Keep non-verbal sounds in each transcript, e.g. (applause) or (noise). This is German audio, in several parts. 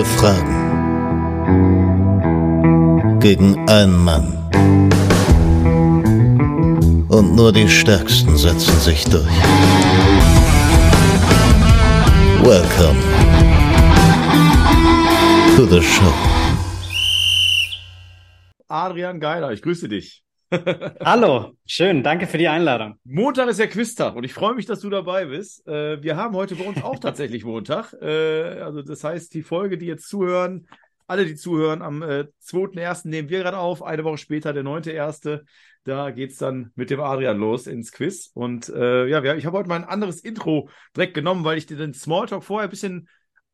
Alle Fragen gegen einen Mann. Und nur die Stärksten setzen sich durch. Welcome to the show. Adrian Geiler, ich grüße dich. Hallo, schön, danke für die Einladung. Montag ist ja Quiztag und ich freue mich, dass du dabei bist. Äh, wir haben heute bei uns auch (laughs) tatsächlich Montag. Äh, also das heißt, die Folge, die jetzt zuhören, alle, die zuhören, am äh, 2.1. nehmen wir gerade auf, eine Woche später, der 9.1. Da geht es dann mit dem Adrian los ins Quiz. Und äh, ja, ich habe heute mal ein anderes Intro direkt genommen, weil ich dir den Smalltalk vorher ein bisschen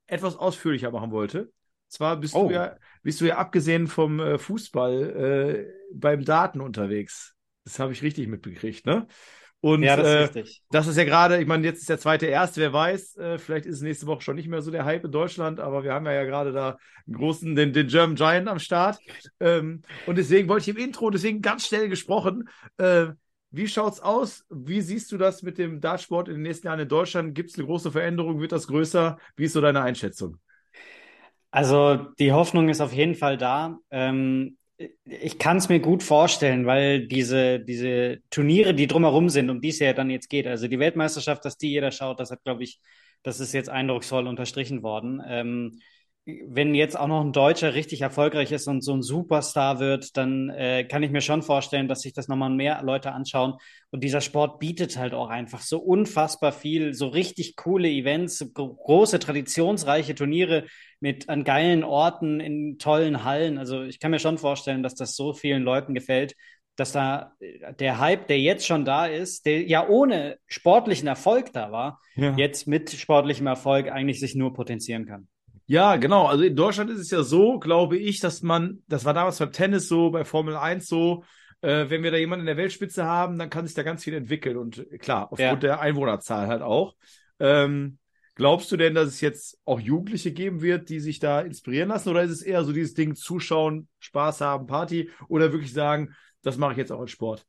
etwas ausführlicher machen wollte. Zwar bist oh. du ja, bist du ja abgesehen vom äh, Fußball äh, beim Daten unterwegs. Das habe ich richtig mitbekriegt, ne? Und ja, das ist äh, richtig. Das ist ja gerade, ich meine, jetzt ist der zweite erste, wer weiß, äh, vielleicht ist es nächste Woche schon nicht mehr so der Hype in Deutschland, aber wir haben ja, ja gerade da einen großen, den, den German Giant am Start. Ähm, und deswegen wollte ich im Intro, deswegen ganz schnell gesprochen, äh, wie schaut's aus? Wie siehst du das mit dem Dartsport in den nächsten Jahren in Deutschland? Gibt es eine große Veränderung? Wird das größer? Wie ist so deine Einschätzung? Also die Hoffnung ist auf jeden Fall da. Ähm, ich kann es mir gut vorstellen, weil diese, diese Turniere, die drumherum sind, um die es ja dann jetzt geht, also die Weltmeisterschaft, dass die jeder schaut, das hat, glaube ich, das ist jetzt eindrucksvoll unterstrichen worden. Ähm, wenn jetzt auch noch ein Deutscher richtig erfolgreich ist und so ein Superstar wird, dann äh, kann ich mir schon vorstellen, dass sich das nochmal mehr Leute anschauen. Und dieser Sport bietet halt auch einfach so unfassbar viel, so richtig coole Events, große, traditionsreiche Turniere mit an geilen Orten, in tollen Hallen. Also ich kann mir schon vorstellen, dass das so vielen Leuten gefällt, dass da äh, der Hype, der jetzt schon da ist, der ja ohne sportlichen Erfolg da war, ja. jetzt mit sportlichem Erfolg eigentlich sich nur potenzieren kann. Ja, genau. Also in Deutschland ist es ja so, glaube ich, dass man, das war damals beim Tennis so, bei Formel 1 so, äh, wenn wir da jemanden in der Weltspitze haben, dann kann sich da ganz viel entwickeln. Und klar, aufgrund ja. der Einwohnerzahl halt auch. Ähm, glaubst du denn, dass es jetzt auch Jugendliche geben wird, die sich da inspirieren lassen? Oder ist es eher so dieses Ding, zuschauen, Spaß haben, Party? Oder wirklich sagen, das mache ich jetzt auch als Sport?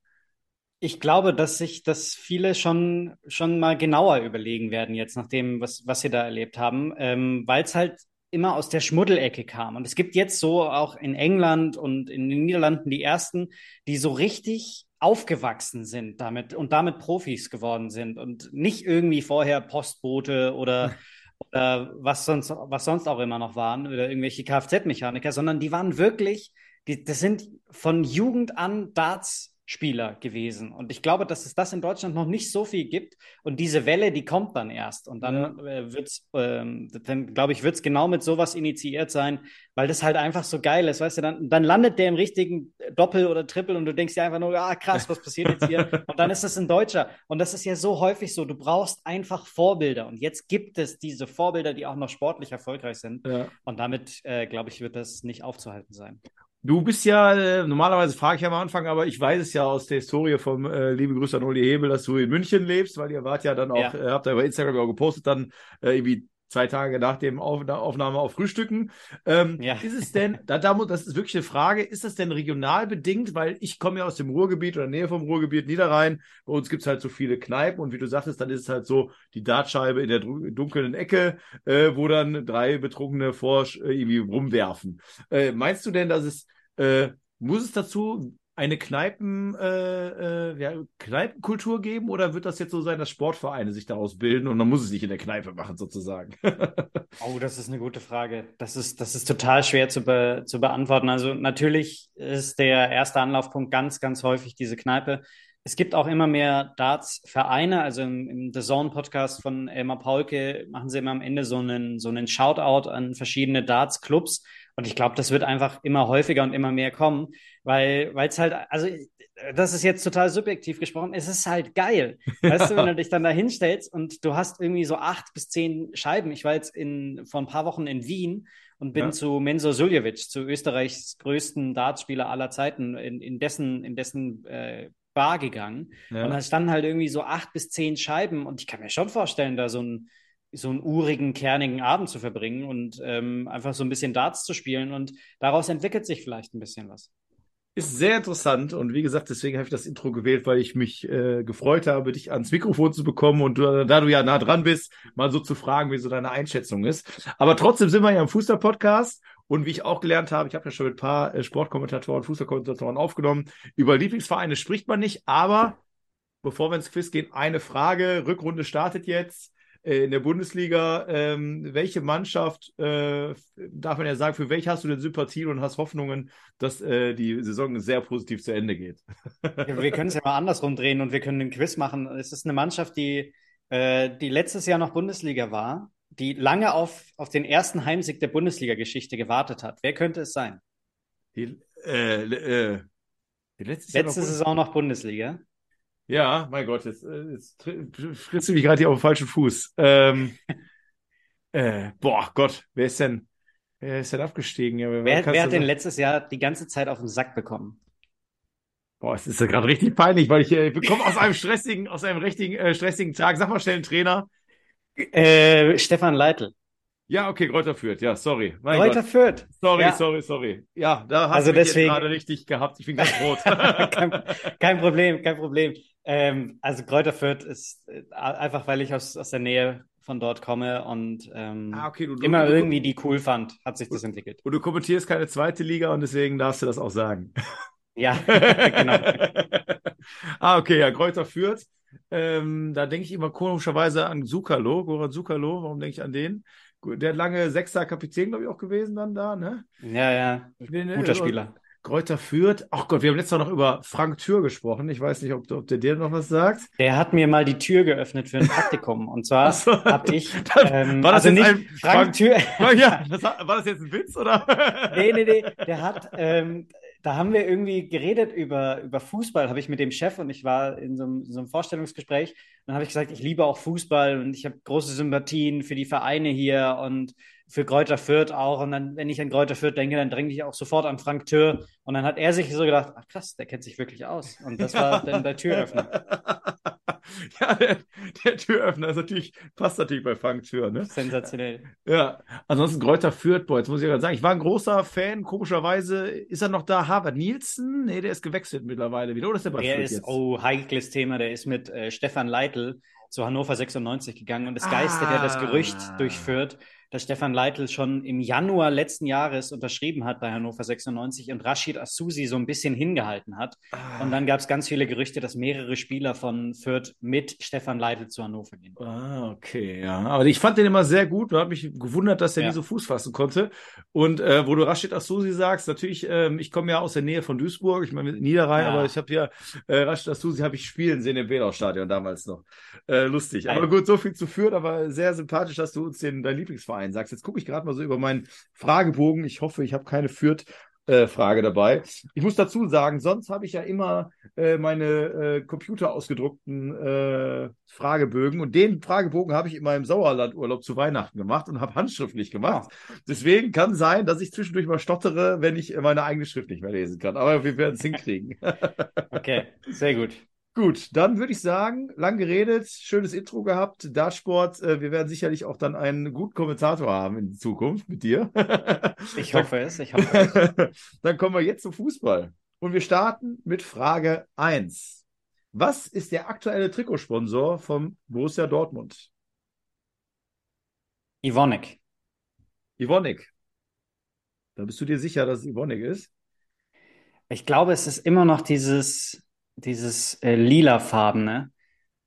Ich glaube, dass sich das viele schon, schon mal genauer überlegen werden, jetzt nach dem, was, was sie da erlebt haben, ähm, weil es halt immer aus der Schmuddelecke kam. Und es gibt jetzt so auch in England und in den Niederlanden die ersten, die so richtig aufgewachsen sind damit und damit Profis geworden sind und nicht irgendwie vorher Postbote oder, oder was sonst, was sonst auch immer noch waren oder irgendwelche Kfz-Mechaniker, sondern die waren wirklich, die, das sind von Jugend an Darts Spieler gewesen. Und ich glaube, dass es das in Deutschland noch nicht so viel gibt. Und diese Welle, die kommt dann erst. Und dann ja. äh, wird's, ähm, dann glaube ich, wird es genau mit sowas initiiert sein, weil das halt einfach so geil ist. Weißt du, dann, dann landet der im richtigen Doppel oder Triple und du denkst dir einfach nur, ah, krass, was passiert jetzt hier? (laughs) und dann ist das ein Deutscher. Und das ist ja so häufig so. Du brauchst einfach Vorbilder. Und jetzt gibt es diese Vorbilder, die auch noch sportlich erfolgreich sind. Ja. Und damit, äh, glaube ich, wird das nicht aufzuhalten sein. Du bist ja, äh, normalerweise frage ich am Anfang, aber ich weiß es ja aus der Historie vom äh, liebe Grüße an Uli Hebel, dass du in München lebst, weil ihr wart ja dann auch, ja. äh, habt da über Instagram auch gepostet, dann äh, irgendwie zwei Tage nach dem Auf Aufnahme auf Frühstücken. Ähm, ja. Ist es denn, da, da, das ist wirklich eine Frage, ist das denn regional bedingt? Weil ich komme ja aus dem Ruhrgebiet oder Nähe vom Ruhrgebiet, Niederrhein. Bei uns gibt es halt so viele Kneipen und wie du sagtest, dann ist es halt so die Dartscheibe in der dunklen Ecke, äh, wo dann drei Betrunkene vor äh, irgendwie rumwerfen. Äh, meinst du denn, dass es äh, muss es dazu eine Kneipen, äh, äh, ja, Kneipenkultur geben oder wird das jetzt so sein, dass Sportvereine sich daraus bilden und man muss es nicht in der Kneipe machen, sozusagen? (laughs) oh, das ist eine gute Frage. Das ist, das ist total schwer zu, be zu beantworten. Also natürlich ist der erste Anlaufpunkt ganz, ganz häufig diese Kneipe. Es gibt auch immer mehr Darts-Vereine. Also im, im The Zone-Podcast von Elmar Paulke machen sie immer am Ende so einen, so einen Shoutout an verschiedene Darts-Clubs. Und ich glaube, das wird einfach immer häufiger und immer mehr kommen, weil es halt, also das ist jetzt total subjektiv gesprochen, es ist halt geil. Weißt du, wenn du dich dann da hinstellst und du hast irgendwie so acht bis zehn Scheiben. Ich war jetzt in, vor ein paar Wochen in Wien und bin ja. zu Menzo Suljevic, zu Österreichs größten Dartspieler aller Zeiten, in, in dessen, in dessen äh, Bar gegangen. Ja. Und da standen halt irgendwie so acht bis zehn Scheiben. Und ich kann mir schon vorstellen, da so einen, so einen urigen, kernigen Abend zu verbringen und ähm, einfach so ein bisschen Darts zu spielen. Und daraus entwickelt sich vielleicht ein bisschen was. ist sehr interessant und wie gesagt, deswegen habe ich das Intro gewählt, weil ich mich äh, gefreut habe, dich ans Mikrofon zu bekommen und du, da du ja nah dran bist, mal so zu fragen, wie so deine Einschätzung ist. Aber trotzdem sind wir ja im Fußball-Podcast und wie ich auch gelernt habe, ich habe ja schon mit ein paar äh, Sportkommentatoren, Fußballkommentatoren aufgenommen, über Lieblingsvereine spricht man nicht, aber bevor wir ins Quiz gehen, eine Frage. Rückrunde startet jetzt. Äh, in der Bundesliga. Ähm, welche Mannschaft, äh, darf man ja sagen, für welche hast du denn Sympathien und hast Hoffnungen, dass äh, die Saison sehr positiv zu Ende geht? wir können es ja mal andersrum drehen und wir können den Quiz machen. Es ist eine Mannschaft, die, äh, die letztes Jahr noch Bundesliga war, die lange auf, auf den ersten Heimsieg der Bundesliga-Geschichte gewartet hat. Wer könnte es sein? Die, äh, äh, letzte noch Saison noch Bundesliga. Ja, mein Gott, jetzt, äh, jetzt du mich gerade hier auf den falschen Fuß. Ähm, (laughs) äh, boah, Gott, wer ist denn, wer ist denn abgestiegen? Ja, wer, wer, wer hat denn letztes Jahr die ganze Zeit auf den Sack bekommen? Boah, es ist ja gerade richtig peinlich, weil ich, äh, ich bekomme aus einem stressigen, aus einem richtigen, äh, stressigen Tag. Sag mal schnell einen Trainer. Äh, Stefan Leitl. Ja, okay, Kräuter führt. Ja, sorry. Mein Kräuter Gott. führt. Sorry, ja. sorry, sorry. Ja, da hast also du deswegen... gerade richtig gehabt. Ich bin ganz rot. (laughs) (laughs) kein, kein, Problem, kein Problem. Ähm, also Kräuter Fürth ist äh, einfach, weil ich aus, aus der Nähe von dort komme und ähm, ah, okay, du, du, immer du, irgendwie die cool fand, hat sich das entwickelt. Und du kommentierst keine zweite Liga und deswegen darfst du das auch sagen. Ja, (laughs) genau. ah, okay, ja, Kräuter Fürth. Ähm, da denke ich immer komischerweise an Zukalo, Goran Zukalo. Warum denke ich an den? Der lange Sechster Kapitän, glaube ich, auch gewesen dann da, ne? Ja, ja. Guter also, Spieler. Kräuter führt. Ach Gott, wir haben letztes Mal noch über Frank Tür gesprochen. Ich weiß nicht, ob, ob der dir noch was sagt. Der hat mir mal die Tür geöffnet für ein Praktikum. Und zwar (laughs) so. habe ich. (laughs) Ähm, war das also nicht ein Frank, Frank Tür. (laughs) ja, das, war das jetzt ein Witz oder? nee, nee, nee. Der hat. Ähm, da haben wir irgendwie geredet über, über Fußball, habe ich mit dem Chef und ich war in so einem, so einem Vorstellungsgespräch. Und dann habe ich gesagt, ich liebe auch Fußball und ich habe große Sympathien für die Vereine hier und für Kräuter Fürth auch. Und dann, wenn ich an Kräuter Fürth denke, dann dränge ich auch sofort an Frank Tür. Und dann hat er sich so gedacht, ach krass, der kennt sich wirklich aus. Und das war dann der Türöffner. (laughs) ja, der, der, Türöffner ist natürlich, passt natürlich bei Frank Tür, ne? Sensationell. Ja, ansonsten Kräuter Fürth, boah, jetzt muss ich gerade sagen, ich war ein großer Fan, komischerweise, ist er noch da, Harvard Nielsen? Nee, der ist gewechselt mittlerweile wieder, oder ist der bei Der Fürth ist, jetzt? oh, heikles Thema, der ist mit äh, Stefan Leitl zu Hannover 96 gegangen und es geistert ah. ja das Gerücht durchführt, dass Stefan Leitl schon im Januar letzten Jahres unterschrieben hat bei Hannover 96 und Rashid Asusi so ein bisschen hingehalten hat. Ah. Und dann gab es ganz viele Gerüchte, dass mehrere Spieler von Fürth mit Stefan Leitl zu Hannover gehen. Ah, okay, ja. Aber ich fand den immer sehr gut und habe mich gewundert, dass er ja. nie so Fuß fassen konnte. Und äh, wo du Rashid Asusi sagst, natürlich, ähm, ich komme ja aus der Nähe von Duisburg, ich meine Niederrhein, ja. aber ich habe ja äh, Rashid Asusi habe ich spielen sehen im Wedau-Stadion damals noch. Äh, lustig. Aber gut, so viel zu Fürth, aber sehr sympathisch, dass du uns den dein Lieblingsverein Verein sagst. Jetzt gucke ich gerade mal so über meinen Fragebogen. Ich hoffe, ich habe keine Fürth. Äh, Frage dabei. Ich muss dazu sagen, sonst habe ich ja immer äh, meine äh, Computer ausgedruckten äh, Fragebögen und den Fragebogen habe ich in meinem Sauerlandurlaub zu Weihnachten gemacht und habe handschriftlich gemacht. Deswegen kann sein, dass ich zwischendurch mal stottere, wenn ich meine eigene Schrift nicht mehr lesen kann. Aber wir werden es hinkriegen. (laughs) okay, sehr gut. Gut, dann würde ich sagen, lang geredet, schönes Intro gehabt, Dartsport. Äh, wir werden sicherlich auch dann einen guten Kommentator haben in Zukunft mit dir. ich hoffe es, ich hoffe es. (laughs) dann kommen wir jetzt zum Fußball. Und wir starten mit Frage 1. Was ist der aktuelle Trikotsponsor vom Borussia Dortmund? Ivonik. Ivonik. Da bist du dir sicher, dass es Ivonik ist? Ich glaube, es ist immer noch dieses dieses äh, lilafarbene.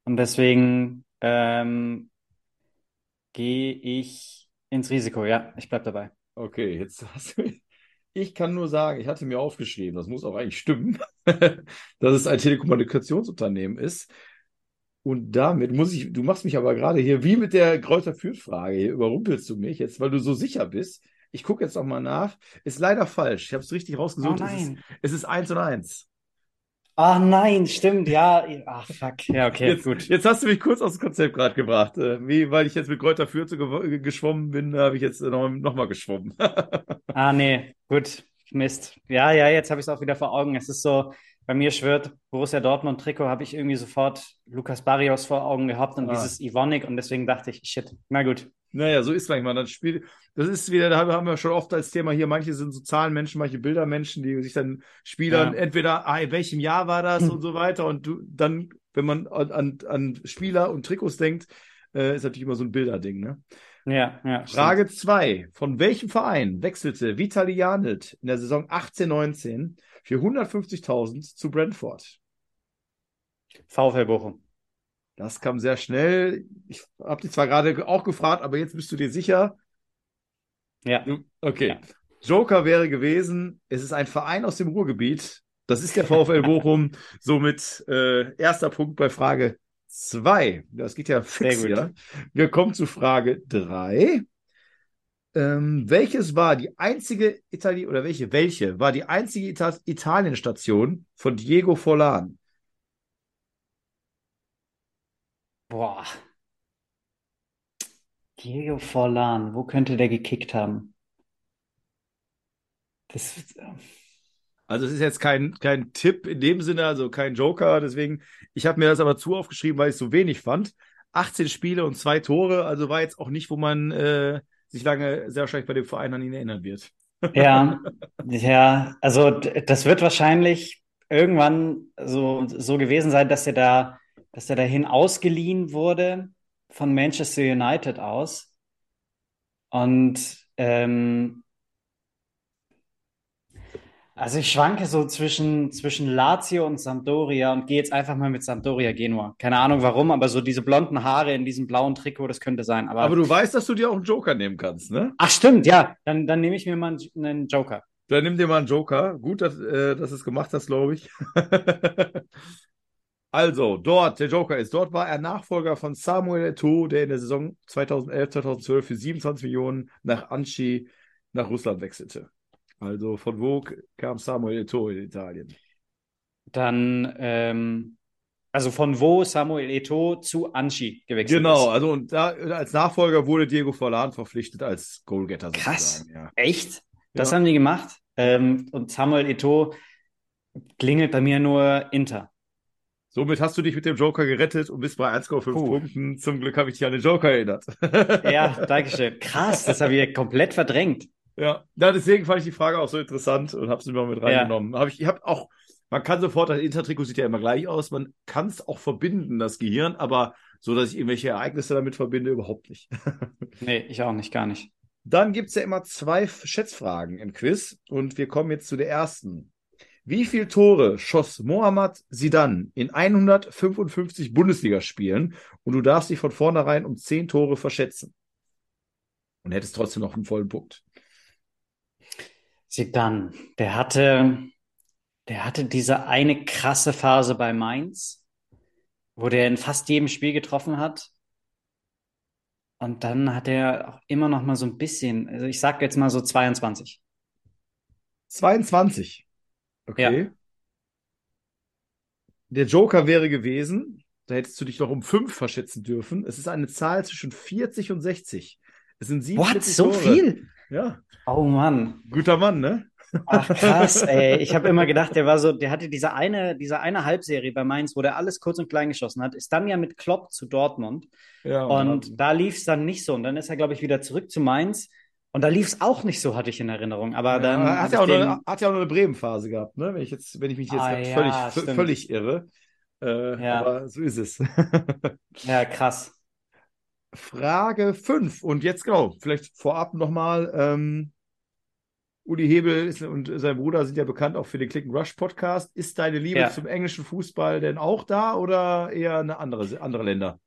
Und deswegen ähm, gehe ich ins Risiko. Ja, ich bleibe dabei. Okay, jetzt (laughs) hast du. Ich kann nur sagen, ich hatte mir aufgeschrieben, das muss auch eigentlich stimmen, (laughs) dass es ein Telekommunikationsunternehmen ist. Und damit muss ich, du machst mich aber gerade hier wie mit der Kräuter Fürth-Frage, hier überrumpelst du mich jetzt, weil du so sicher bist. Ich gucke jetzt noch mal nach. Ist leider falsch. Ich habe es richtig rausgesucht. Oh es, ist, es ist eins und eins. Ah nein, stimmt, ja. Ach fuck, ja, okay, jetzt, gut. Jetzt hast du mich kurz aus dem Konzept gerade gebracht. Äh, wie, weil ich jetzt mit Kräuter Fürth geschwommen bin, habe ich jetzt noch, noch mal geschwommen. (laughs) ah nee, gut, Mist. Ja, ja, jetzt habe ich es auch wieder vor Augen. Es ist so, bei mir schwört Borussia Dortmund Trikot, habe ich irgendwie sofort Lukas Barrios vor Augen gehabt und ah. dieses Ivonic und deswegen dachte ich, shit, na gut. Naja, so ist manchmal. Das Spiel, das ist wieder, da haben wir schon oft als Thema hier, manche sind so Zahlenmenschen, manche Bildermenschen, die sich dann Spielern, ja. entweder, ah, in welchem Jahr war das hm. (laughs) und so weiter. Und du dann, wenn man an, an Spieler und Trikots denkt, äh, ist natürlich immer so ein Bilderding, ne? Ja, ja. Frage 2. Von welchem Verein wechselte Vitali Janit in der Saison 18-19 für 150.000 zu Brentford? VfL Bochum. Das kam sehr schnell. Ich habe dich zwar gerade auch gefragt, aber jetzt bist du dir sicher? Ja. Okay. Ja. Joker wäre gewesen, es ist ein Verein aus dem Ruhrgebiet. Das ist der VfL Bochum. (laughs) Somit äh, erster Punkt bei Frage 2. Das geht ja fix hier. Wir kommen zu Frage 3. Ähm, welches war die einzige Italien oder welche welche war die einzige Ita Italienstation von Diego Forlan? Boah. Diego Forlan, wo könnte der gekickt haben? Das, also es ist jetzt kein, kein Tipp in dem Sinne, also kein Joker, deswegen, ich habe mir das aber zu aufgeschrieben, weil ich es so wenig fand. 18 Spiele und zwei Tore, also war jetzt auch nicht, wo man äh, sich lange sehr wahrscheinlich bei dem Verein an ihn erinnern wird. Ja, (laughs) ja, also das wird wahrscheinlich irgendwann so, so gewesen sein, dass er da dass er dahin ausgeliehen wurde von Manchester United aus. Und ähm, also ich schwanke so zwischen, zwischen Lazio und Sampdoria und gehe jetzt einfach mal mit Sampdoria Genua. Keine Ahnung warum, aber so diese blonden Haare in diesem blauen Trikot, das könnte sein. Aber, aber du weißt, dass du dir auch einen Joker nehmen kannst, ne? Ach stimmt, ja. Dann, dann nehme ich mir mal einen Joker. Dann nimm dir mal einen Joker. Gut, dass, äh, dass du es gemacht hast, glaube ich. (laughs) Also, dort, der Joker ist, dort war er Nachfolger von Samuel Eto'o, der in der Saison 2011, 2012 für 27 Millionen nach Anchi nach Russland wechselte. Also, von wo kam Samuel Eto'o in Italien? Dann, ähm, also von wo Samuel Eto'o zu Anchi gewechselt genau, ist. Genau, also und da, als Nachfolger wurde Diego Forlan verpflichtet als Goalgetter. Krass, ja. echt? Das ja. haben die gemacht? Ähm, und Samuel Eto'o klingelt bei mir nur Inter. Somit hast du dich mit dem Joker gerettet und bist bei 1,5 Punkten. Zum Glück habe ich dich an den Joker erinnert. ja, (laughs) danke schön. Krass, das habe ich komplett verdrängt. Ja. ja, deswegen fand ich die Frage auch so interessant und habe sie mal mit reingenommen. Ja. Hab ich ich habe auch, man kann sofort, das Intertrikot sieht ja immer gleich aus, man kann es auch verbinden, das Gehirn, aber so, dass ich irgendwelche Ereignisse damit verbinde, überhaupt nicht. (laughs) nee, ich auch nicht, gar nicht. Dann gibt es ja immer zwei Schätzfragen im Quiz und wir kommen jetzt zu der ersten. Wie viele Tore schoss Mohammad Sidan in 155 Bundesligaspielen und du darfst dich von vornherein um 10 Tore verschätzen? Und hättest trotzdem noch einen vollen Punkt. Sidan, der hatte, der hatte diese eine krasse Phase bei Mainz, wo der in fast jedem Spiel getroffen hat. Und dann hat er auch immer noch mal so ein bisschen, also ich sag jetzt mal so 22. 22. Okay. Ja. Der Joker wäre gewesen, da hättest du dich noch um fünf verschätzen dürfen. Es ist eine Zahl zwischen 40 und 60. Es sind 47 What? So Tore. viel? Ja. Oh Mann. Guter Mann, ne? Ach krass, ey. Ich habe immer gedacht, der war so, der hatte diese eine, diese eine Halbserie bei Mainz, wo der alles kurz und klein geschossen hat, ist dann ja mit Klopp zu Dortmund. Ja, und Mann. da lief es dann nicht so. Und dann ist er, glaube ich, wieder zurück zu Mainz und da lief es auch nicht so, hatte ich in Erinnerung. Aber dann. Ja, hat, ja auch den... eine, hat ja auch eine Bremen-Phase gehabt, ne? Wenn ich, jetzt, wenn ich mich jetzt ah, ja, völlig, völlig irre. Äh, ja. Aber so ist es. (laughs) ja, krass. Frage 5. Und jetzt genau, vielleicht vorab nochmal. Ähm, Uli Hebel und sein Bruder sind ja bekannt auch für den Click Rush Podcast. Ist deine Liebe ja. zum englischen Fußball denn auch da oder eher eine andere, andere Länder?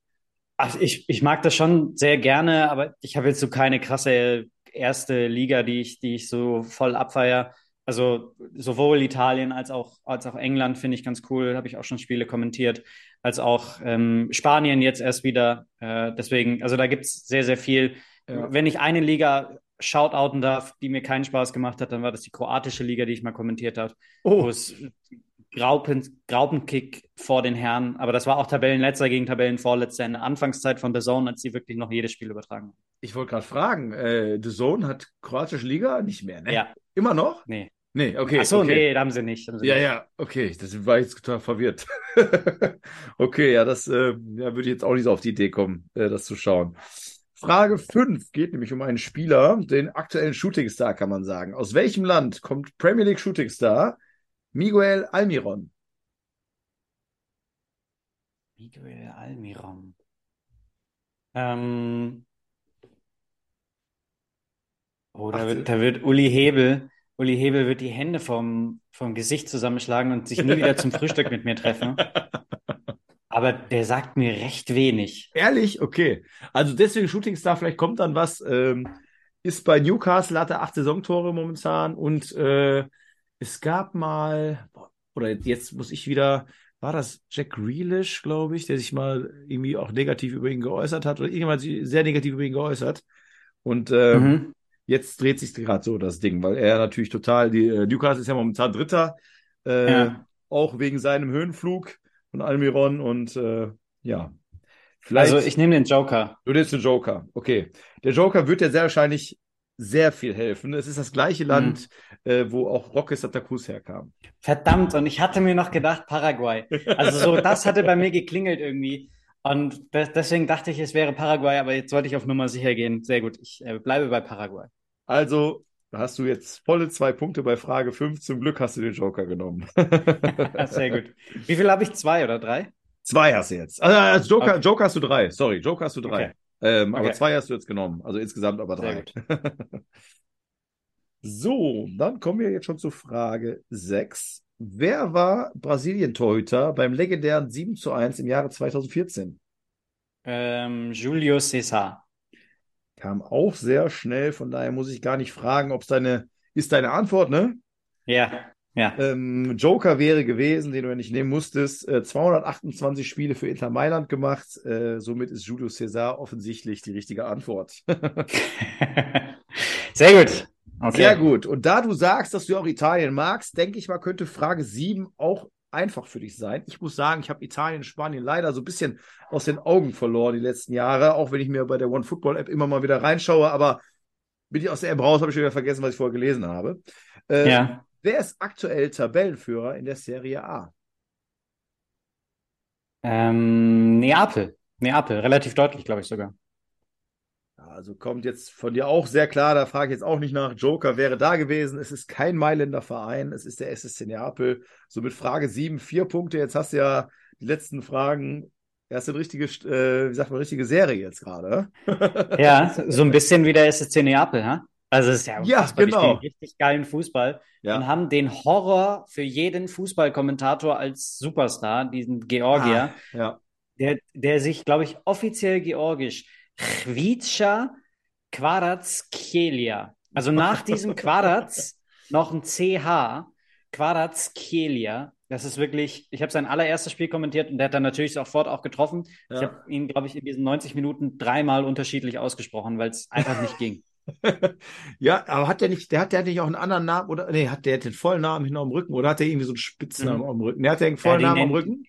Ach, ich, ich mag das schon sehr gerne, aber ich habe jetzt so keine krasse erste Liga, die ich, die ich so voll abfeier. Also sowohl Italien als auch, als auch England finde ich ganz cool, habe ich auch schon Spiele kommentiert, als auch ähm, Spanien jetzt erst wieder. Äh, deswegen, also da gibt es sehr, sehr viel. Ja. Wenn ich eine Liga shoutouten darf, die mir keinen Spaß gemacht hat, dann war das die kroatische Liga, die ich mal kommentiert habe, oh. wo es Graupen, Graupenkick vor den Herren, aber das war auch Tabellenletzter gegen Tabellenvorletzter in der Anfangszeit von The Zone, als sie wirklich noch jedes Spiel übertragen haben. Ich wollte gerade fragen, äh, The Zone hat kroatische Liga nicht mehr, ne? Ja. Immer noch? Nee. Nee, okay. Ach so, okay. nee, da haben sie nicht. Haben sie Ja, nicht. ja, okay. Das war jetzt total verwirrt. (laughs) okay, ja, das äh, ja, würde ich jetzt auch nicht so auf die Idee kommen, äh, das zu schauen. Frage 5 geht nämlich um einen Spieler, den aktuellen Shootingstar, kann man sagen. Aus welchem Land kommt Premier League Shootingstar Miguel Almiron? Miguel Almiron. Ähm, oh, da wird, da wird Uli Hebel, Uli Hebel wird die Hände vom, vom Gesicht zusammenschlagen und sich nie wieder zum Frühstück mit mir treffen. (laughs) Aber der sagt mir recht wenig. Ehrlich? Okay. Also deswegen Shootingstar, vielleicht kommt dann was. Ähm, ist bei Newcastle, hat er acht Saisontore momentan und äh, es gab mal, oder jetzt muss ich wieder, war das Jack Grealish, glaube ich, der sich mal irgendwie auch negativ über ihn geäußert hat oder irgendjemand sich sehr negativ über ihn geäußert. Und ähm, Mhm. jetzt dreht sich gerade so das Ding, weil er natürlich total, die äh, Newcastle ist ja momentan Dritter, äh, Ja. auch wegen seinem Höhenflug von Almiron und äh, ja. Vielleicht, Also ich nehme den Joker. du nimmst den Joker, okay. Der Joker wird dir sehr wahrscheinlich sehr viel helfen. Es ist das gleiche Land, äh, wo auch Roque Santa Cruz herkam. Verdammt, und ich hatte mir noch gedacht, Paraguay. Also so, das hatte bei mir geklingelt irgendwie. Und de deswegen dachte ich, es wäre Paraguay, aber jetzt wollte ich auf Nummer sicher gehen. Sehr gut, ich äh, bleibe bei Paraguay. Also da hast du jetzt volle zwei Punkte bei Frage 5. Zum Glück hast du den Joker genommen. (laughs) Sehr gut. Wie viel habe ich? Zwei oder drei? Zwei hast du jetzt. Also als Joker, Okay. Joker hast du drei. Sorry, Joker hast du drei. Okay. Ähm, Aber Okay. zwei hast du jetzt genommen. Also insgesamt aber drei. (laughs) so, dann kommen wir jetzt schon zu Frage 6. Wer war Brasilien-Torhüter beim legendären 7 zu 1 im Jahre 2014? Ähm, Julio César. Kam auch sehr schnell, von daher muss ich gar nicht fragen, ob es deine, ist deine Antwort, ne? Ja, ja. Ähm, Joker wäre gewesen, den du ja nicht nehmen musstest. Äh, 228 Spiele für Inter Mailand gemacht. Äh, somit ist Julio César offensichtlich die richtige Antwort. (laughs) Sehr gut. Okay. Sehr gut. Und da du sagst, dass du auch Italien magst, denke ich mal, könnte Frage 7 auch einfach für dich sein. Ich muss sagen, ich habe Italien und Spanien leider so ein bisschen aus den Augen verloren die letzten Jahre, auch wenn ich mir bei der One Football App immer mal wieder reinschaue, aber bin ich aus der App raus, habe ich schon wieder vergessen, was ich vorher gelesen habe. Äh, Ja. Wer ist aktuell Tabellenführer in der Serie A? Ähm, Neapel. Neapel, relativ deutlich, glaube ich sogar. Also kommt jetzt von dir auch sehr klar, da frage ich jetzt auch nicht nach. Joker wäre da gewesen. Es ist kein Mailänder Verein, es ist der SSC Neapel. Somit Frage 7, vier Punkte. Jetzt hast du ja die letzten Fragen. Erst eine richtige, äh, wie sagt man, richtige Serie jetzt gerade. (laughs) Ja, so ein bisschen wie der SSC Neapel, ha? Also es ist ja Ja, genau. richtig geilen Fußball und Ja. haben den Horror für jeden Fußballkommentator als Superstar, diesen Georgier, Ah, ja. der, der sich, glaube ich, offiziell georgisch Chvica Kvaratskhelia. Also nach diesem (laughs) Quadrats noch ein CH, Kvaratskhelia. Das ist wirklich, ich habe sein allererstes Spiel kommentiert und der hat dann natürlich sofort auch getroffen. Ich Ja. habe ihn, glaube ich, in diesen 90 Minuten dreimal unterschiedlich ausgesprochen, weil es einfach nicht ging. Ja, aber hat der nicht, der hat der nicht auch einen anderen Namen oder nee, hat der den vollen Namen hinten am Rücken oder hat der irgendwie so einen Spitznamen Mhm. am Rücken? Der hat der einen vollen den Namen am Rücken?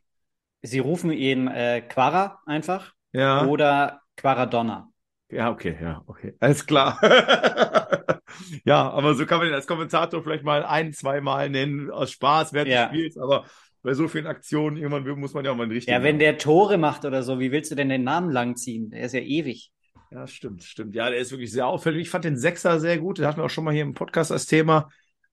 Sie rufen ihn äh, Quara einfach Ja. oder Quaradonna. Ja, okay, ja, okay. Alles klar. (laughs) ja, aber so kann man den als Kommentator vielleicht mal ein, zwei Mal nennen, aus Spaß während Ja. des Spiels, aber bei so vielen Aktionen, irgendwann muss man ja auch mal einen richtigen Ja, wenn der Tore macht oder so, wie willst du denn den Namen langziehen? Der ist ja ewig. Ja, stimmt, stimmt. Ja, der ist wirklich sehr auffällig. Ich fand den Sechser sehr gut. Den hatten wir auch schon mal hier im Podcast als Thema.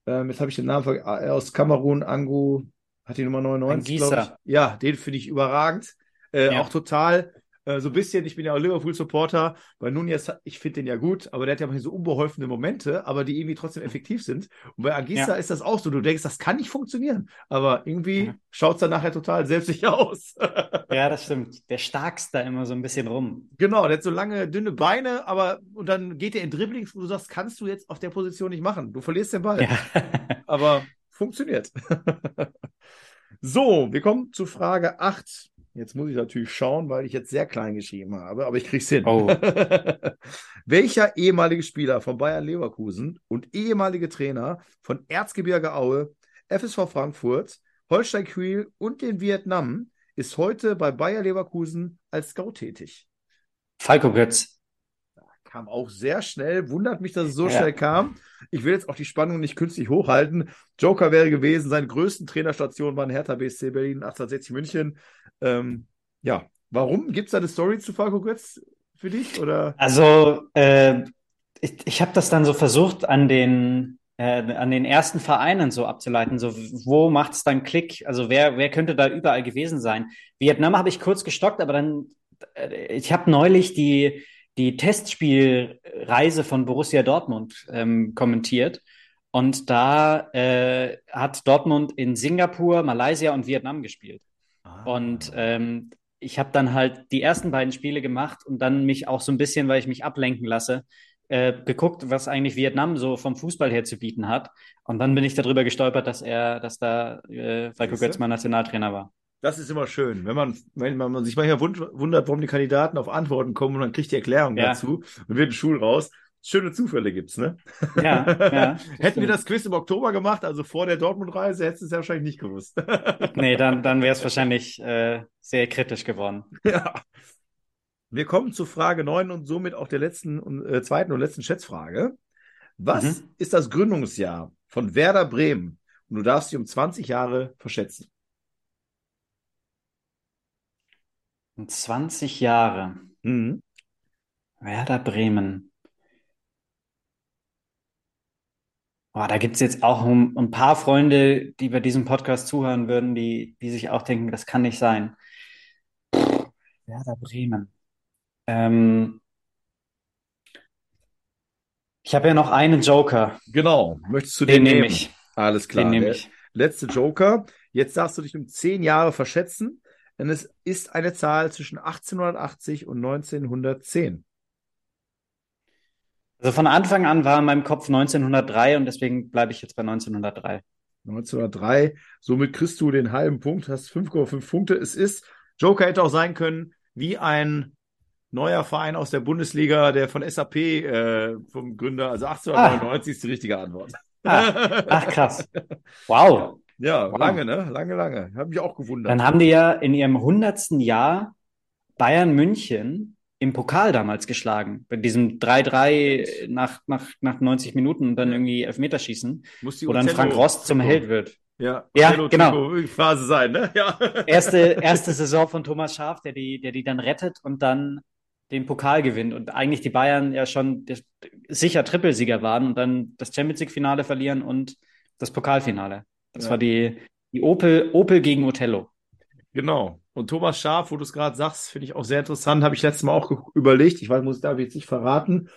Ähm, jetzt habe ich den Namen ver- äh, aus Kamerun, Angu, hat die Nummer 99, Anguissa. glaube ich. Ja, den finde ich überragend. Äh, Ja. Auch total. Äh, so ein bisschen, ich bin ja auch Liverpool-Supporter. Bei Nunez, ich finde den ja gut, aber der hat ja manchmal so unbeholfene Momente, aber die irgendwie trotzdem effektiv sind. Und bei Anguissa Ja. ist das auch so. Du denkst, das kann nicht funktionieren. Aber irgendwie Ja. schaut es dann nachher total selbstsicher aus. (laughs) Ja, das stimmt. Der starkst da immer so ein bisschen rum. Genau, der hat so lange, dünne Beine, aber und dann geht er in Dribblings, wo du sagst, kannst du jetzt auf der Position nicht machen. Du verlierst den Ball. Ja. Aber funktioniert. (laughs) so, wir kommen zu Frage 8. Jetzt muss ich natürlich schauen, weil ich jetzt sehr klein geschrieben habe, aber ich krieg's hin. Oh. (laughs) Welcher ehemalige Spieler von Bayern Leverkusen und ehemalige Trainer von Erzgebirge Aue, FSV Frankfurt, Holstein Kiel und den Vietnam ist heute bei Bayer Leverkusen als Scout tätig? Falco Götz. Kam auch sehr schnell. Wundert mich, dass es so ja. schnell kam. Ich will jetzt auch die Spannung nicht künstlich hochhalten. Joker wäre gewesen, seine größten Trainerstationen waren Hertha BSC Berlin, 1860 München. Ähm, ja, warum? Gibt es da eine Story zu Falco Götz für dich? Oder? Also, äh, ich, ich habe das dann so versucht, an den, äh, an den ersten Vereinen so abzuleiten. So, wo macht es dann Klick? Also, wer, wer könnte da überall gewesen sein? Vietnam habe ich kurz gestockt, aber dann, äh, ich habe neulich die, die Testspielreise von Borussia Dortmund ähm, kommentiert. Und da äh, hat Dortmund in Singapur, Malaysia und Vietnam gespielt. Ah. Und ähm, ich habe dann halt die ersten beiden Spiele gemacht und dann mich auch so ein bisschen, weil ich mich ablenken lasse, äh, geguckt, was eigentlich Vietnam so vom Fußball her zu bieten hat. Und dann bin ich darüber gestolpert, dass er, dass da äh, Falco Götz mal Nationaltrainer war. Das ist immer schön, wenn man, wenn man sich manchmal wundert, warum die Kandidaten auf Antworten kommen und dann kriegt die Erklärung ja. dazu und wird ein Schul raus. Schöne Zufälle gibt's, ne? Ja, ja. (laughs) Hätten wir das Quiz im Oktober gemacht, also vor der Dortmund-Reise, hättest du es ja wahrscheinlich nicht gewusst. (laughs) nee, dann, dann wäre es wahrscheinlich äh, sehr kritisch geworden. Ja. Wir kommen zu Frage 9 und somit auch der letzten und äh, zweiten und letzten Schätzfrage. Was mhm. ist das Gründungsjahr von Werder Bremen? Und du darfst dich um 20 Jahre verschätzen. Um 20 Jahre. Mhm. Werder Bremen. Oh, da gibt es jetzt auch ein, ein, paar Freunde, die bei diesem Podcast zuhören würden, die, die sich auch denken, das kann nicht sein. Werder Bremen. Ähm, ich habe ja noch einen Joker. Genau. Möchtest du den, den nehme ich. Alles klar. Den nehme ich. Letzte Joker. Jetzt darfst du dich um zehn Jahre verschätzen, denn es ist eine Zahl zwischen 1880 und 1910. Also von Anfang an war in meinem Kopf 1903 und deswegen bleibe ich jetzt bei 1903. 1903. Somit kriegst du den halben Punkt, hast 5,5 Punkte. Es ist, Joker hätte auch sein können, wie ein neuer Verein aus der Bundesliga, der von SAP äh, vom Gründer, also 1899 ah. ist die richtige Antwort. Ah. Ach, krass. Wow. Ja, wow. lange, ne? Lange, lange. Hab mich auch gewundert. Dann haben die ja in ihrem hundertsten Jahr Bayern München im Pokal damals geschlagen. Bei diesem 3-3 nach, nach, nach 90 Minuten und dann irgendwie Elfmeterschießen, wo dann Frank Rost zum Held wird. Ja, ja genau. Phase sein, ne? Ja. Erste, (laughs) erste Saison von Thomas Schaaf, der die, der die dann rettet und dann den Pokal gewinnt und eigentlich die Bayern ja schon sicher Trippelsieger waren und dann das Champions League Finale verlieren und das Pokalfinale. Das ja. war die, die Opel, Opel gegen Othello. Genau. Und Thomas Schaf, wo du es gerade sagst, finde ich auch sehr interessant. Habe ich letztes Mal auch überlegt. Ich weiß, muss da jetzt nicht verraten,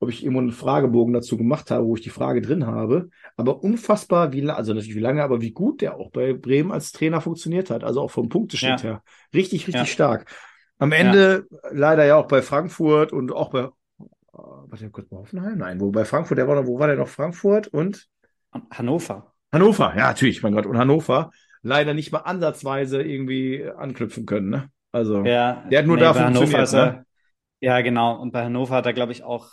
ob ich irgendwo einen Fragebogen dazu gemacht habe, wo ich die Frage drin habe. Aber unfassbar, wie also natürlich wie lange, aber wie gut der auch bei Bremen als Trainer funktioniert hat. Also auch vom Punkteschnitt ja. her. Richtig, richtig ja. stark. Am Ende ja. leider ja auch bei Frankfurt und auch bei, warte kurz bei Hoffenheim? Nein, wo bei Frankfurt, der war noch, wo war der noch? Frankfurt und? Hannover. Hannover, ja, natürlich, mein Gott. Und Hannover leider nicht mal ansatzweise irgendwie anknüpfen können, ne? Also, ja, der hat nur nee, da funktioniert, ne? Ja, genau. Und bei Hannover hat er, glaube ich, auch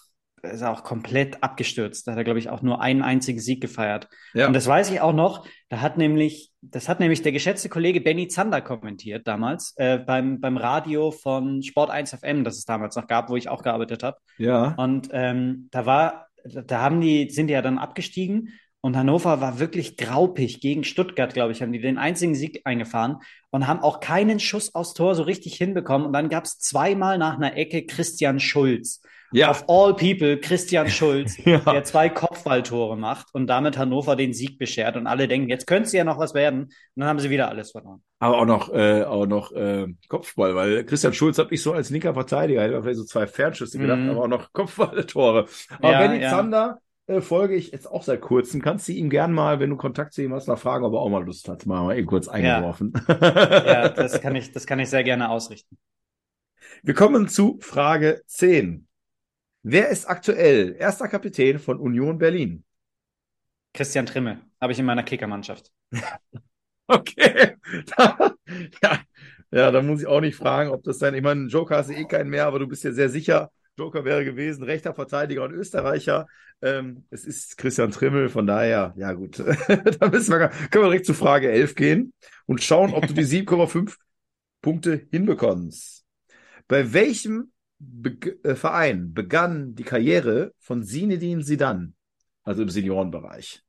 ist er auch komplett abgestürzt. Da hat er, glaube ich, auch nur einen einzigen Sieg gefeiert. Ja. Und das weiß ich auch noch. Da hat nämlich, das hat nämlich der geschätzte Kollege Benny Zander kommentiert damals äh, beim, beim Radio von Sport 1 FM, das es damals noch gab, wo ich auch gearbeitet habe. Ja. Und ähm, da war, da haben die, sind die ja dann abgestiegen und Hannover war wirklich graupig gegen Stuttgart, glaube ich, haben die den einzigen Sieg eingefahren und haben auch keinen Schuss aus Tor so richtig hinbekommen. Und dann gab es zweimal nach einer Ecke Christian Schulz. Ja. Of all people, Christian Schulz, (laughs) ja. der zwei Kopfballtore macht und damit Hannover den Sieg beschert. Und alle denken, jetzt könnte es ja noch was werden. Und dann haben sie wieder alles verloren. Aber auch noch, äh, auch noch äh, Kopfball, weil Christian Schulz hat ich so als linker Verteidiger, hätte vielleicht so zwei Fernschüsse gedacht, mm. aber auch noch Kopfballtore. Aber ja, Benny ja. Zander äh, folge ich jetzt auch seit kurzem. Kannst du ihm gern mal, wenn du Kontakt zu ihm hast, nach fragen, ob er auch mal Lust hat. Mal, mal eben kurz eingeworfen. Ja. ja, (laughs) das kann ich, das kann ich sehr gerne ausrichten. Wir kommen zu Frage 10. Wer ist aktuell erster Kapitän von Union Berlin? Christian Trimme, habe ich in meiner Kickermannschaft. (laughs) okay. (laughs) ja. ja, da muss ich auch nicht fragen, ob das dann, ich meine, Joker hast du eh keinen mehr, aber du bist ja sehr sicher. Joker wäre gewesen, rechter Verteidiger und Österreicher. Ähm, es ist Christian Trimmel, von daher, ja gut. (laughs) da müssen wir, können wir direkt zu Frage 11 gehen und schauen, ob du die (laughs) 7,5 Punkte hinbekommst. Bei welchem Be äh, Verein begann die Karriere von Zinedine Zidane, also im Seniorenbereich?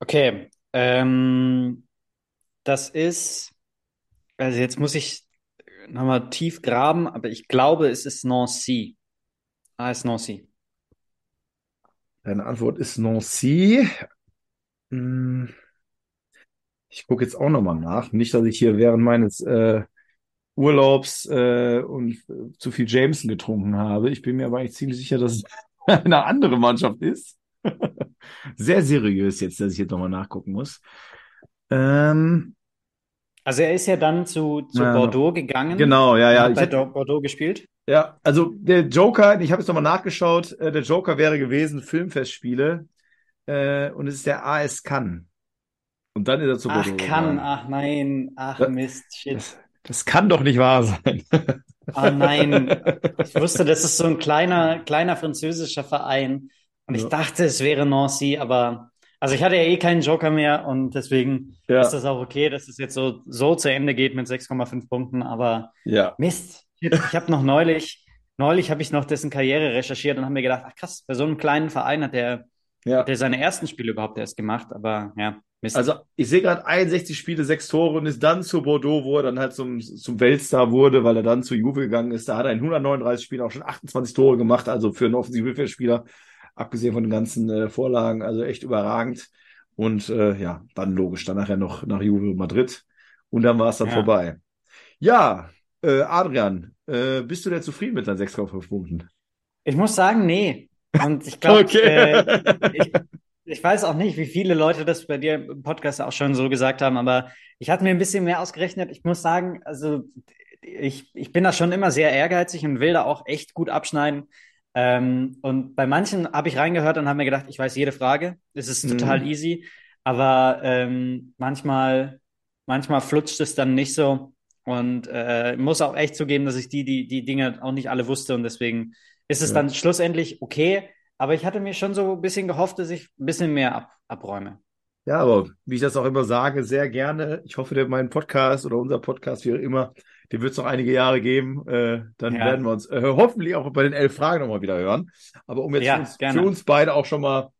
Okay, ähm, das ist, also jetzt muss ich nochmal tief graben, aber ich glaube, es ist Nancy. Ah, es ist Nancy. Deine Antwort ist Nancy. Hm. Ich gucke jetzt auch nochmal nach. Nicht, dass ich hier während meines äh, Urlaubs äh, und zu viel Jameson getrunken habe. Ich bin mir aber eigentlich ziemlich sicher, dass es (laughs) eine andere Mannschaft ist. (laughs) Sehr seriös jetzt, dass ich jetzt nochmal nachgucken muss. Ähm, also er ist ja dann zu, zu ja, Bordeaux gegangen. Genau, ja, ja. Hat bei hätte, Bordeaux gespielt. Ja, also der Joker, ich habe jetzt nochmal nachgeschaut, äh, der Joker wäre gewesen Filmfestspiele äh, und es ist der AS Cannes. Und dann ist er zu Bordeaux. Ach, Cannes, ach nein, ach Mist, shit. Das, das kann doch nicht wahr sein. Oh nein, (laughs) ich wusste, das ist so ein kleiner, kleiner französischer Verein. Und ja. ich dachte, es wäre Nancy, aber also ich hatte ja eh keinen Joker mehr und deswegen ja. ist das auch okay, dass es jetzt so, so zu Ende geht mit 6,5 Punkten. Aber ja. Mist, ich habe noch neulich, neulich habe ich noch dessen Karriere recherchiert und habe mir gedacht, ach krass, bei so einem kleinen Verein hat der, ja. hat der seine ersten Spiele überhaupt erst gemacht. Aber ja, Mist. Also ich sehe gerade 61 Spiele, sechs Tore und ist dann zu Bordeaux, wo er dann halt zum, zum Weltstar wurde, weil er dann zu Juve gegangen ist. Da hat er in 139 Spielen auch schon 28 Tore gemacht, also für einen Offensivmittelfeldspieler abgesehen von den ganzen äh, Vorlagen, also echt überragend. Und äh, ja, dann logisch, dann nachher noch nach Juve Madrid. Und dann war es dann ja. vorbei. Ja, äh, Adrian, äh, bist du denn zufrieden mit deinen 6,5 Punkten? Ich muss sagen, nee. Und ich glaube, (laughs) okay. äh, ich, ich, weiß auch nicht, wie viele Leute das bei dir im Podcast auch schon so gesagt haben, aber ich hatte mir ein bisschen mehr ausgerechnet. Ich muss sagen, also ich, ich bin da schon immer sehr ehrgeizig und will da auch echt gut abschneiden. Ähm, und bei manchen habe ich reingehört und habe mir gedacht, ich weiß jede Frage. Es ist total mhm. easy. Aber ähm, manchmal, manchmal flutscht es dann nicht so. Und äh, muss auch echt zugeben, dass ich die, die, die Dinge auch nicht alle wusste. Und deswegen ist es ja. dann schlussendlich okay. Aber ich hatte mir schon so ein bisschen gehofft, dass ich ein bisschen mehr ab, abräume. Ja, aber wie ich das auch immer sage, sehr gerne. Ich hoffe, der mein Podcast oder unser Podcast, wie auch immer, den wird es noch einige Jahre geben. Äh, dann ja. werden wir uns äh, hoffentlich auch bei den elf Fragen nochmal wieder hören. Aber um jetzt ja, für, uns, für, uns, beide auch schon mal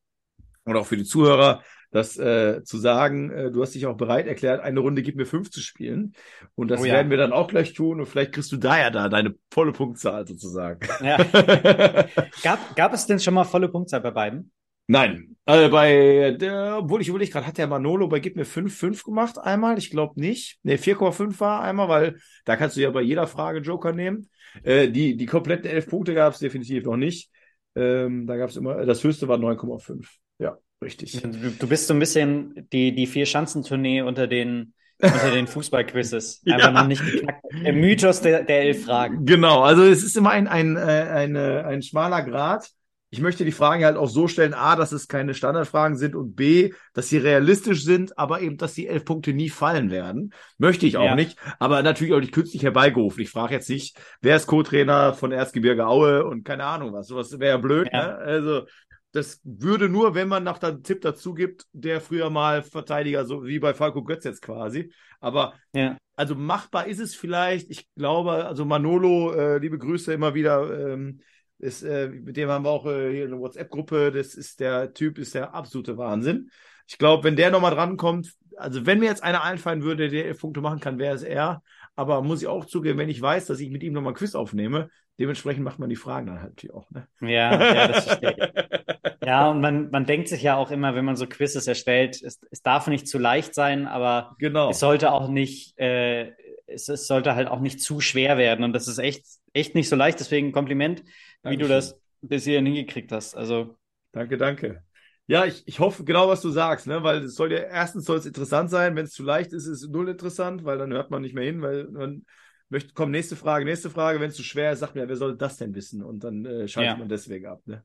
oder auch für die Zuhörer das äh, zu sagen, äh, du hast dich auch bereit erklärt, eine Runde gibt mir fünf zu spielen. Und das oh, ja. werden wir dann auch gleich tun. Und vielleicht kriegst du da ja da deine volle Punktzahl sozusagen. Ja. (laughs) gab, gab es denn schon mal volle Punktzahl bei beiden? Nein, äh, bei der, obwohl ich überlege gerade, hat der Manolo bei Gib mir 5,5 gemacht einmal? Ich glaube nicht. Ne, 4,5 war einmal, weil da kannst du ja bei jeder Frage Joker nehmen. Äh, die, die kompletten elf Punkte gab es definitiv noch nicht. Ähm, da gab es immer, das höchste war 9,5. Ja, richtig. Du, du, bist so ein bisschen die, die Vier-Schanzentournee unter den, unter den Fußballquizzes. (laughs) Einfach ja. noch nicht geknackt. Der Mythos der, der elf Fragen. Genau, also es ist immer ein, ein, äh, ein, ein schmaler Grad ich möchte die Fragen halt auch so stellen, A, dass es keine Standardfragen sind und B, dass sie realistisch sind, aber eben, dass die elf Punkte nie fallen werden. Möchte ich auch ja. nicht, aber natürlich auch nicht künstlich herbeigerufen. Ich frage jetzt nicht, wer ist Co-Trainer von Erzgebirge Aue und keine Ahnung was. Sowas wäre ja blöd, ja. ne? Also, das würde nur, wenn man noch einen Tipp dazu gibt, der früher mal Verteidiger, so wie bei Falco Götz jetzt quasi. Aber ja. also machbar ist es vielleicht. Ich glaube, also Manolo, äh, liebe Grüße immer wieder. Ähm, ist, äh, mit dem haben wir auch äh, hier eine WhatsApp-Gruppe. Das ist der Typ, ist der absolute Wahnsinn. Ich glaube, wenn der nochmal drankommt, also wenn mir jetzt einer einfallen würde, der Punkte machen kann, wäre es er. Aber muss ich auch zugeben, wenn ich weiß, dass ich mit ihm nochmal ein Quiz aufnehme, dementsprechend macht man die Fragen dann halt auch. Ne? Ja, ja, das verstehe ich. ja, und man, man denkt sich ja auch immer, wenn man so Quizzes erstellt, es, es darf nicht zu leicht sein, aber genau. es sollte auch nicht, äh, es, es sollte halt auch nicht zu schwer werden. Und das ist echt, echt nicht so leicht. Deswegen Kompliment wie du das bis hierhin hingekriegt hast. Also. Danke, danke. Ja, ich, ich hoffe genau, was du sagst, ne? Weil es soll ja erstens soll es interessant sein, wenn es zu leicht ist, ist es null interessant, weil dann hört man nicht mehr hin, weil man möchte, komm, nächste Frage, nächste Frage, wenn es zu schwer ist, sagt mir, wer soll das denn wissen? Und dann äh, schaltet ja. man deswegen ab, ne?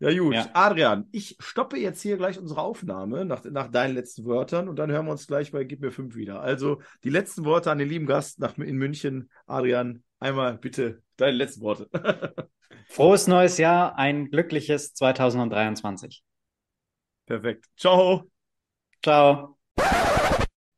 Ja, gut. Ja. Adrian, ich stoppe jetzt hier gleich unsere Aufnahme nach, nach deinen letzten Wörtern und dann hören wir uns gleich bei Gib mir fünf wieder. Also die letzten Worte an den lieben Gast nach, in München. Adrian, einmal bitte deine letzten Worte. (laughs) Frohes neues Jahr, ein glückliches 2023. Perfekt. Ciao. Ciao.